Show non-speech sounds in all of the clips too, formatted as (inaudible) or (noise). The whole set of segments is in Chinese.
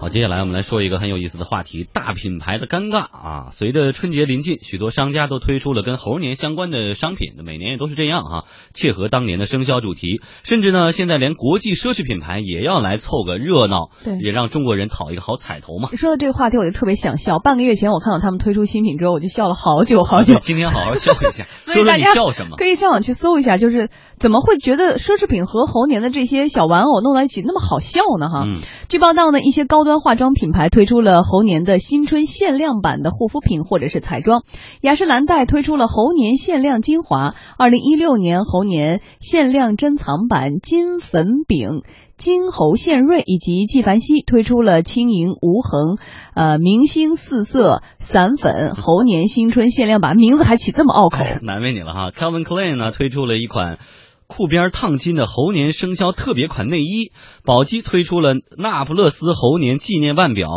好，接下来我们来说一个很有意思的话题：大品牌的尴尬啊。随着春节临近，许多商家都推出了跟猴年相关的商品，每年也都是这样啊，切合当年的生肖主题。甚至呢，现在连国际奢侈品牌也要来凑个热闹，对也让中国人讨一个好彩头嘛。说到这个话题，我就特别想笑。半个月前我看到他们推出新品之后，我就笑了好久好久。(laughs) 今天好好笑一下，(laughs) 所说说你以大家笑什么？可以上网去搜一下，就是怎么会觉得奢侈品和猴年的这些小玩偶弄到一起那么好笑呢？哈，嗯，据报道呢，一些高端化妆品牌推出了猴年的新春限量版的护肤品或者是彩妆。雅诗兰黛推出了猴年限量精华，二零一六年猴年限量珍藏版金粉饼。金猴献瑞以及纪梵希推出了轻盈无痕，呃，明星四色散粉猴年新春限量版，名字还起这么拗口。难为你了哈。Calvin Klein 呢推出了一款裤边烫金的猴年生肖特别款内衣，宝鸡推出了那不勒斯猴年纪念腕表，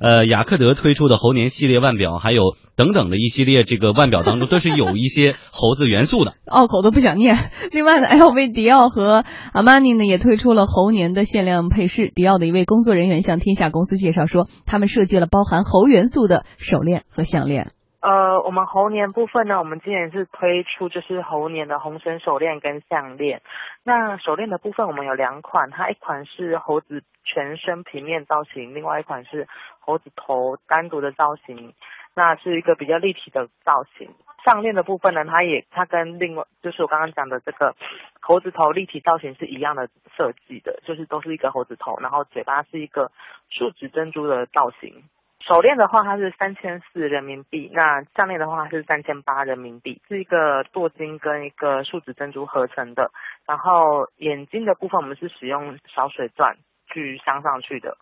呃，雅克德推出的猴年系列腕表，还有等等的一系列这个腕表当中都是有一些猴子元素的。(laughs) 拗口都不想念。(laughs) 另外呢，LV、迪奥和阿玛尼呢也推出了猴年的限量配饰。迪奥的一位工作人员向天下公司介绍说，他们设计了包含猴元素的手链和项链。呃，我们猴年部分呢，我们今年是推出就是猴年的红绳手链跟项链。那手链的部分我们有两款，它一款是猴子全身平面造型，另外一款是猴子头单独的造型，那是一个比较立体的造型。项链的部分呢，它也它跟另外就是我刚刚讲的这个猴子头立体造型是一样的设计的，就是都是一个猴子头，然后嘴巴是一个树脂珍珠的造型。手链的话，它是三千四人民币；那项链的话是三千八人民币，是一个镀金跟一个树脂珍珠合成的。然后眼睛的部分，我们是使用小水钻去镶上去的。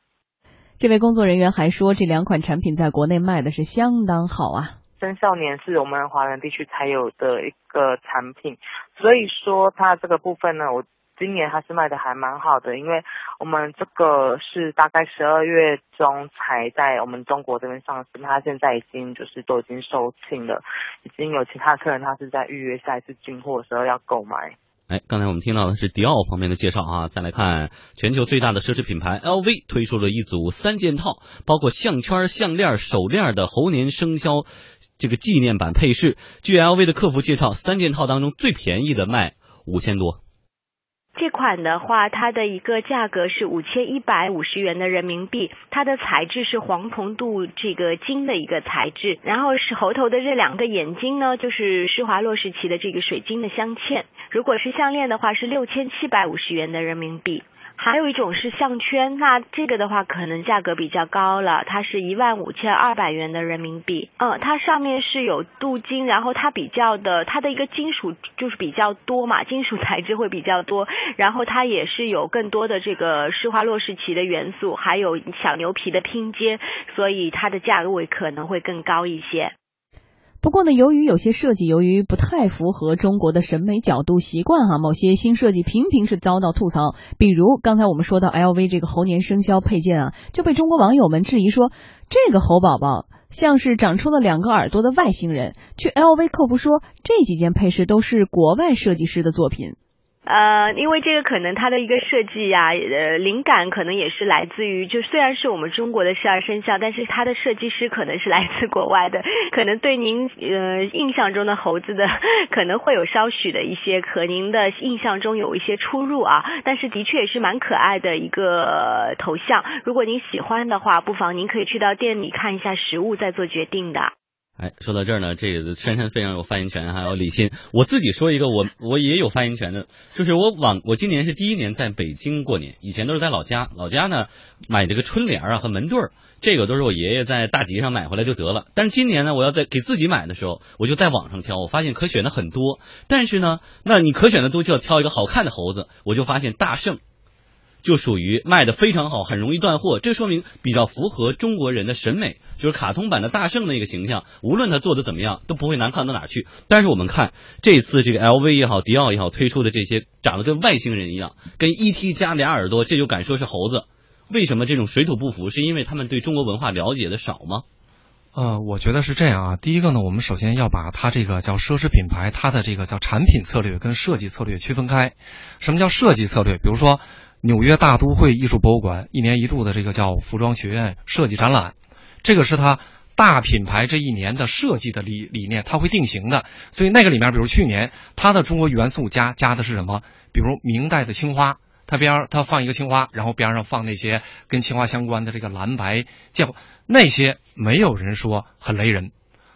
这位工作人员还说，这两款产品在国内卖的是相当好啊。生肖年是我们华人地区才有的一个产品，所以说它这个部分呢，我今年还是卖的还蛮好的，因为我们这个是大概十二月中才在我们中国这边上市，它现在已经就是都已经售罄了，已经有其他客人他是在预约下一次进货的时候要购买。哎，刚才我们听到的是迪奥方面的介绍啊，再来看全球最大的奢侈品牌 LV 推出了一组三件套，包括项圈、项链、手链的猴年生肖这个纪念版配饰。据 LV 的客服介绍，三件套当中最便宜的卖五千多。这款的话，它的一个价格是五千一百五十元的人民币，它的材质是黄铜镀这个金的一个材质，然后是猴头的这两个眼睛呢，就是施华洛世奇的这个水晶的镶嵌。如果是项链的话，是六千七百五十元的人民币。还有一种是项圈，那这个的话可能价格比较高了，它是一万五千二百元的人民币。嗯，它上面是有镀金，然后它比较的它的一个金属就是比较多嘛，(laughs) 金属材质会比较多，然后它也是有更多的这个施华洛世奇的元素，还有小牛皮的拼接，所以它的价位可能会更高一些。不过呢，由于有些设计由于不太符合中国的审美角度习惯哈，某些新设计频频是遭到吐槽。比如刚才我们说到 LV 这个猴年生肖配件啊，就被中国网友们质疑说，这个猴宝宝像是长出了两个耳朵的外星人。据 LV 客服说，这几件配饰都是国外设计师的作品。呃，因为这个可能它的一个设计呀、呃，灵感可能也是来自于，就虽然是我们中国的十二生肖，但是它的设计师可能是来自国外的，可能对您呃印象中的猴子的可能会有稍许的一些和您的印象中有一些出入啊，但是的确也是蛮可爱的一个头像。如果您喜欢的话，不妨您可以去到店里看一下实物，再做决定的。哎，说到这儿呢，这个珊珊非常有发言权，还有李欣。我自己说一个，我我也有发言权的，就是我往我今年是第一年在北京过年，以前都是在老家。老家呢买这个春联啊和门对儿，这个都是我爷爷在大集上买回来就得了。但是今年呢，我要在给自己买的时候，我就在网上挑，我发现可选的很多。但是呢，那你可选的多就要挑一个好看的猴子，我就发现大圣。就属于卖的非常好，很容易断货，这说明比较符合中国人的审美，就是卡通版的大圣的一个形象，无论他做的怎么样，都不会难看到哪儿去。但是我们看这次这个 LV 也好，迪奥也好推出的这些长得跟外星人一样，跟 ET 加俩耳朵，这就敢说是猴子。为什么这种水土不服？是因为他们对中国文化了解的少吗？呃，我觉得是这样啊。第一个呢，我们首先要把它这个叫奢侈品牌，它的这个叫产品策略跟设计策略区分开。什么叫设计策略？比如说，纽约大都会艺术博物馆一年一度的这个叫服装学院设计展览，这个是它大品牌这一年的设计的理理念，它会定型的。所以那个里面，比如去年它的中国元素加加的是什么？比如明代的青花，它边上它放一个青花，然后边上放那些跟青花相关的这个蓝白剑，那些没有人说很雷人。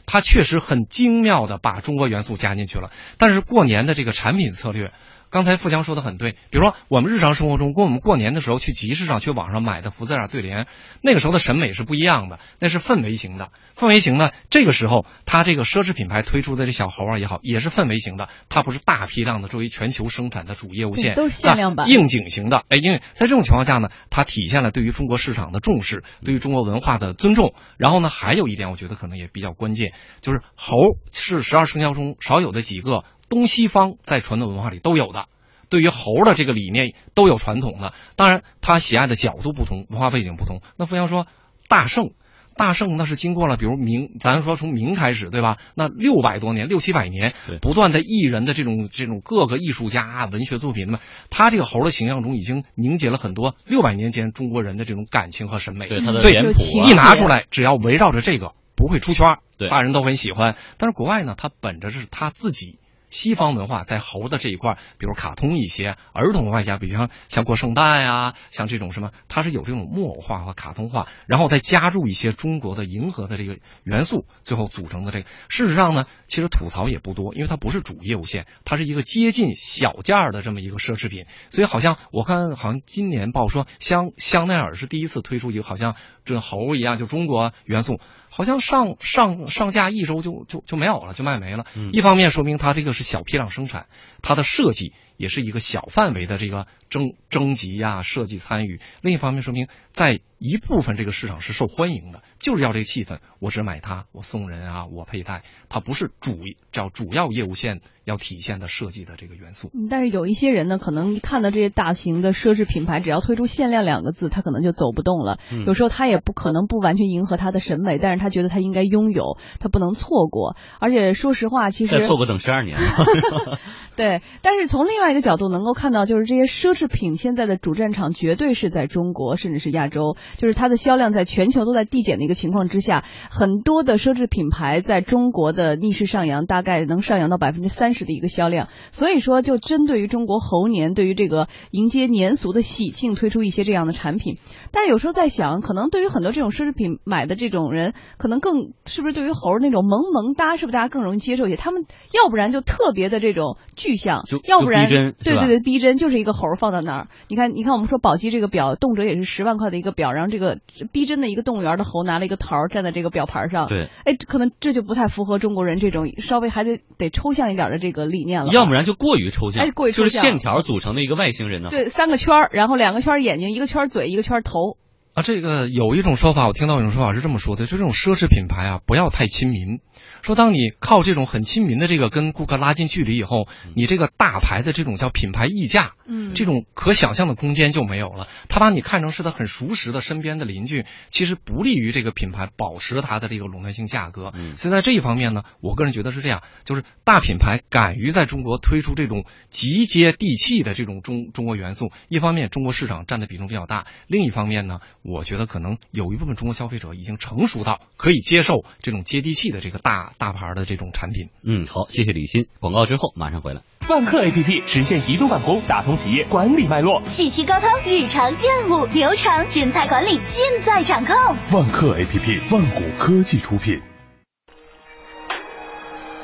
它确实很精妙的把中国元素加进去了，但是过年的这个产品策略。刚才富强说的很对，比如说我们日常生活中，跟我们过年的时候去集市上、去网上买的福字啊、对联，那个时候的审美是不一样的，那是氛围型的。氛围型呢，这个时候它这个奢侈品牌推出的这小猴啊也好，也是氛围型的，它不是大批量的作为全球生产的主业务线，都是限量版、应景型的。哎，因为在这种情况下呢，它体现了对于中国市场的重视，对于中国文化的尊重。然后呢，还有一点我觉得可能也比较关键，就是猴是十二生肖中少有的几个。东西方在传统文化里都有的，对于猴的这个理念都有传统的，当然他喜爱的角度不同，文化背景不同。那富强说，大圣，大圣那是经过了，比如明，咱说从明开始，对吧？那六百多年，六七百年，不断的艺人的这种这种各个艺术家文学作品，那么他这个猴的形象中已经凝结了很多六百年前中国人的这种感情和审美。对他的脸谱一拿出来，只要围绕着这个，不会出圈，对大人都很喜欢。但是国外呢，他本着是他自己。西方文化在猴的这一块，比如卡通一些儿童文化下，比如像像过圣诞呀，像这种什么，它是有这种木偶化和卡通化，然后再加入一些中国的迎合的这个元素，最后组成的这个。事实上呢，其实吐槽也不多，因为它不是主业务线，它是一个接近小件的这么一个奢侈品。所以好像我看，好像今年报说香香奈儿是第一次推出一个好像这猴一样，就中国元素。好像上上上架一周就就就没有了，就卖没了。一方面说明它这个是小批量生产，它的设计也是一个小范围的这个征征集呀、设计参与；另一方面说明在一部分这个市场是受欢迎的，就是要这个气氛，我只买它，我送人啊，我佩戴，它不是主叫主要业务线要体现的设计的这个元素。但是有一些人呢，可能看到这些大型的奢侈品牌，只要推出限量两个字，他可能就走不动了。有时候他也不可能不完全迎合他的审美，但是他觉得他应该拥有，他不能错过。而且说实话，其实再错过等十二年。(laughs) (laughs) 对，但是从另外一个角度能够看到，就是这些奢侈品现在的主战场绝对是在中国，甚至是亚洲。就是它的销量在全球都在递减的一个情况之下，很多的奢侈品牌在中国的逆势上扬，大概能上扬到百分之三十的一个销量。所以说，就针对于中国猴年，对于这个迎接年俗的喜庆，推出一些这样的产品。但是有时候在想，可能对于很多这种奢侈品买的这种人，可能更是不是对于猴那种萌萌哒，是不是大家更容易接受一些？他们要不然就特别的这种具象，要不然对对对逼真，就是一个猴放在那儿。你看，你看我们说宝鸡这个表，动辄也是十万块的一个表，然后这个逼真的一个动物园的猴拿了一个桃站在这个表盘上，对，哎，可能这就不太符合中国人这种稍微还得得抽象一点的这个理念了。要不然就过于抽象，哎，过于抽象就是线条组成的一个外星人呢。对，三个圈儿，然后两个圈眼睛，一个圈嘴，一个圈头。啊，这个有一种说法，我听到一种说法是这么说的，就这种奢侈品牌啊，不要太亲民。说当你靠这种很亲民的这个跟顾客拉近距离以后，你这个大牌的这种叫品牌溢价，嗯，这种可想象的空间就没有了。他把你看成是他很熟识的身边的邻居，其实不利于这个品牌保持它的这个垄断性价格。嗯所以在这一方面呢，我个人觉得是这样，就是大品牌敢于在中国推出这种极接地气的这种中中国元素，一方面中国市场占的比重比较大，另一方面呢，我觉得可能有一部分中国消费者已经成熟到可以接受这种接地气的这个大。大牌的这种产品，嗯，好，谢谢李欣。广告之后马上回来。万客 A P P 实现移动办公，打通企业管理脉络，信息沟通、日常任务流程、人才管理尽在掌控。万客 A P P，万谷科技出品。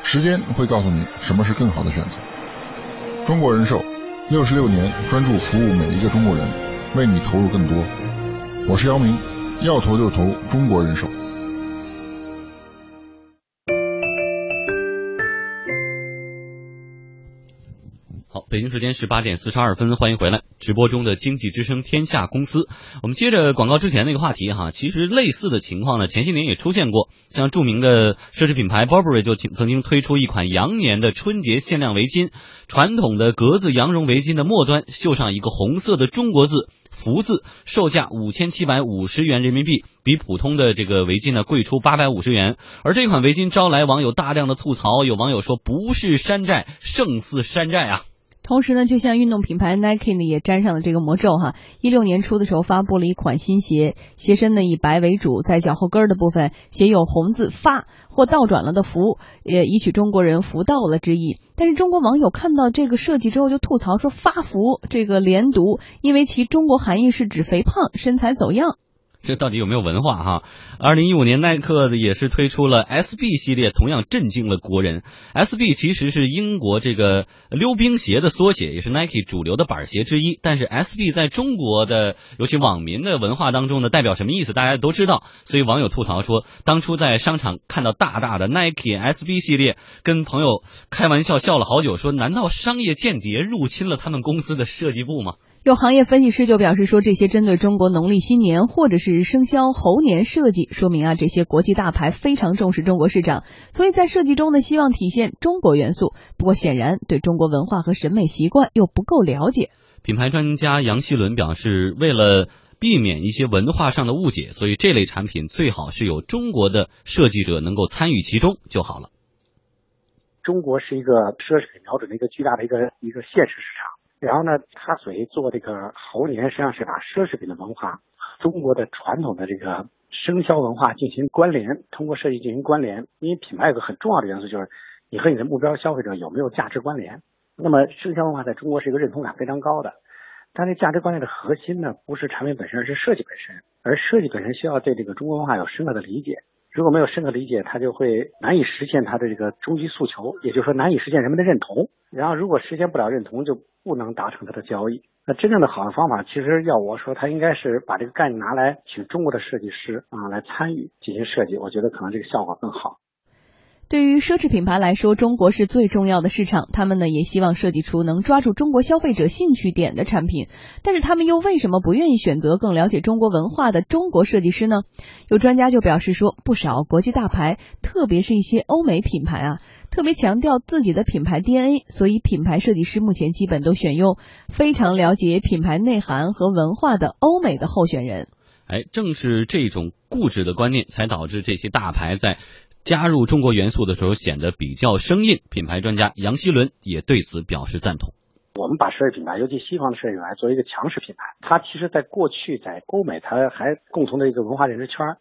时间会告诉你什么是更好的选择。中国人寿六十六年专注服务每一个中国人，为你投入更多。我是姚明，要投就投中国人寿。好北京时间十八点四十二分，欢迎回来。直播中的经济之声天下公司，我们接着广告之前那个话题哈，其实类似的情况呢，前些年也出现过。像著名的奢侈品牌 Burberry 就曾经推出一款羊年的春节限量围巾，传统的格子羊绒围巾的末端绣上一个红色的中国字“福”字，售价五千七百五十元人民币，比普通的这个围巾呢贵出八百五十元。而这款围巾招来网友大量的吐槽，有网友说不是山寨胜似山寨啊。同时呢，就像运动品牌 Nike 呢也沾上了这个魔咒哈。一六年初的时候发布了一款新鞋，鞋身呢以白为主，在脚后跟的部分写有红字“发”或倒转了的“福”，也以取中国人福到了之意。但是中国网友看到这个设计之后就吐槽说“发福”这个连读，因为其中国含义是指肥胖、身材走样。这到底有没有文化哈？二零一五年，耐克也是推出了 SB 系列，同样震惊了国人。SB 其实是英国这个溜冰鞋的缩写，也是 Nike 主流的板鞋之一。但是 SB 在中国的，尤其网民的文化当中呢，代表什么意思？大家都知道。所以网友吐槽说，当初在商场看到大大的 Nike SB 系列，跟朋友开玩笑笑了好久，说难道商业间谍入侵了他们公司的设计部吗？有行业分析师就表示说，这些针对中国农历新年或者是生肖猴年设计，说明啊这些国际大牌非常重视中国市场，所以在设计中呢希望体现中国元素。不过显然对中国文化和审美习惯又不够了解。品牌专家杨希伦表示，为了避免一些文化上的误解，所以这类产品最好是有中国的设计者能够参与其中就好了。中国是一个奢侈品瞄准的一个巨大的一个一个现实市场。然后呢，他所谓做这个猴年，实际上是把奢侈品的文化、中国的传统的这个生肖文化进行关联，通过设计进行关联。因为品牌有个很重要的元素，就是你和你的目标消费者有没有价值关联。那么生肖文化在中国是一个认同感非常高的，但这价值观念的核心呢，不是产品本身，而是设计本身。而设计本身需要对这个中国文化有深刻的理解。如果没有深刻理解，它就会难以实现它的这个终极诉求，也就是说难以实现人们的认同。然后如果实现不了认同，就不能达成它的交易。那真正的好的方法，其实要我说，他应该是把这个概念拿来请中国的设计师啊来参与进行设计，我觉得可能这个效果更好。对于奢侈品牌来说，中国是最重要的市场。他们呢也希望设计出能抓住中国消费者兴趣点的产品。但是他们又为什么不愿意选择更了解中国文化的中国设计师呢？有专家就表示说，不少国际大牌，特别是一些欧美品牌啊，特别强调自己的品牌 DNA，所以品牌设计师目前基本都选用非常了解品牌内涵和文化的欧美的候选人。哎，正是这种固执的观念，才导致这些大牌在。加入中国元素的时候显得比较生硬，品牌专家杨希伦也对此表示赞同。我们把奢侈品牌，尤其西方的奢侈品牌，作为一个强势品牌，它其实在过去在欧美，它还共同的一个文化认知圈儿。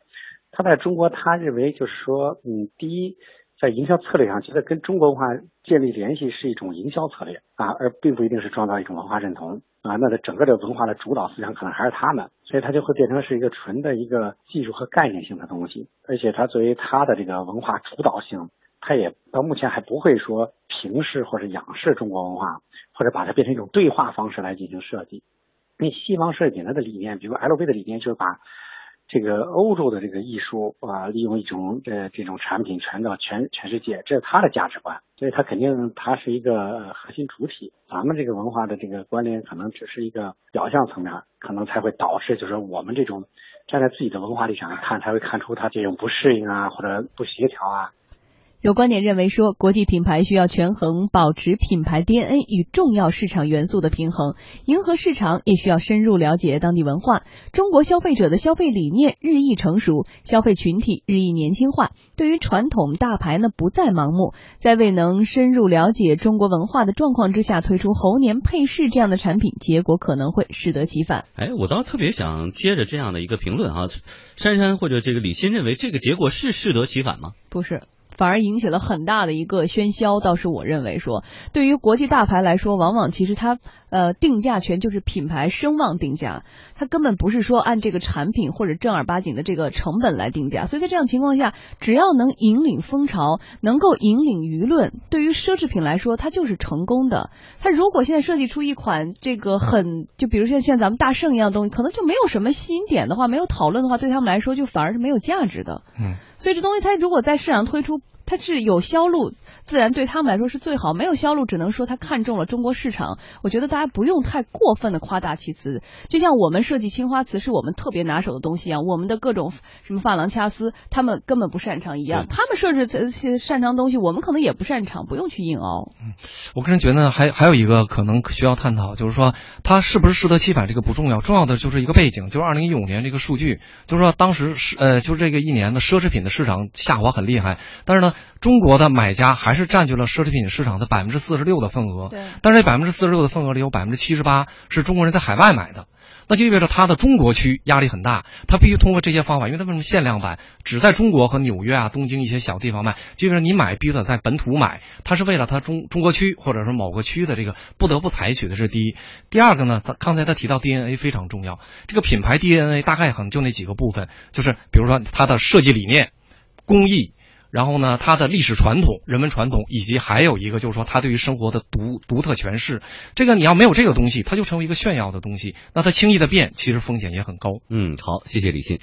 它在中国，他认为就是说，嗯，第一，在营销策略上，觉得跟中国文化建立联系是一种营销策略啊，而并不一定是创造一种文化认同。啊，那的整个的文化的主导思想可能还是他们，所以它就会变成是一个纯的一个技术和概念性的东西，而且它作为它的这个文化主导性，它也到目前还不会说平视或者仰视中国文化，或者把它变成一种对话方式来进行设计。因为西方设计它的理念，比如 LV 的理念就是把。这个欧洲的这个艺术啊，利用一种呃这种产品传到全全世界，这是他的价值观，所以他肯定他是一个核心主体。咱们这个文化的这个关联可能只是一个表象层面，可能才会导致就是我们这种站在自己的文化立场上看，才会看出他这种不适应啊或者不协调啊。有观点认为说，国际品牌需要权衡保持品牌 DNA 与重要市场元素的平衡，迎合市场也需要深入了解当地文化。中国消费者的消费理念日益成熟，消费群体日益年轻化，对于传统大牌呢不再盲目，在未能深入了解中国文化的状况之下推出猴年配饰这样的产品，结果可能会适得其反。哎，我倒特别想接着这样的一个评论啊，珊珊或者这个李欣认为这个结果是适得其反吗？不是。反而引起了很大的一个喧嚣，倒是我认为说，对于国际大牌来说，往往其实它呃定价权就是品牌声望定价，它根本不是说按这个产品或者正儿八经的这个成本来定价。所以在这样情况下，只要能引领风潮，能够引领舆论，对于奢侈品来说，它就是成功的。它如果现在设计出一款这个很就比如像像咱们大圣一样东西，可能就没有什么吸引点的话，没有讨论的话，对他们来说就反而是没有价值的。嗯。所以这东西它如果在市场推出，它是有销路。自然对他们来说是最好，没有销路，只能说他看中了中国市场。我觉得大家不用太过分的夸大其词，就像我们设计青花瓷是我们特别拿手的东西一样，我们的各种什么珐琅掐丝，他们根本不擅长一样。他们设置这些擅长东西，我们可能也不擅长，不用去硬凹。嗯，我个人觉得还还有一个可能需要探讨，就是说它是不是适得其反，这个不重要，重要的就是一个背景，就是二零一五年这个数据，就是说当时是呃，就是这个一年的奢侈品的市场下滑很厉害，但是呢，中国的买家还是占据了奢侈品市场的百分之四十六的份额，对，但是这百分之四十六的份额里有百分之七十八是中国人在海外买的。那就意味着它的中国区压力很大，它必须通过这些方法，因为它为什么限量版只在中国和纽约啊、东京一些小地方卖，就意味着你买必须得在本土买，它是为了它中中国区或者说某个区的这个不得不采取的是第一。第二个呢，刚才他提到 DNA 非常重要，这个品牌 DNA 大概可能就那几个部分，就是比如说它的设计理念、工艺。然后呢，它的历史传统、人文传统，以及还有一个就是说，它对于生活的独独特诠释。这个你要没有这个东西，它就成为一个炫耀的东西，那它轻易的变，其实风险也很高。嗯，好，谢谢李信。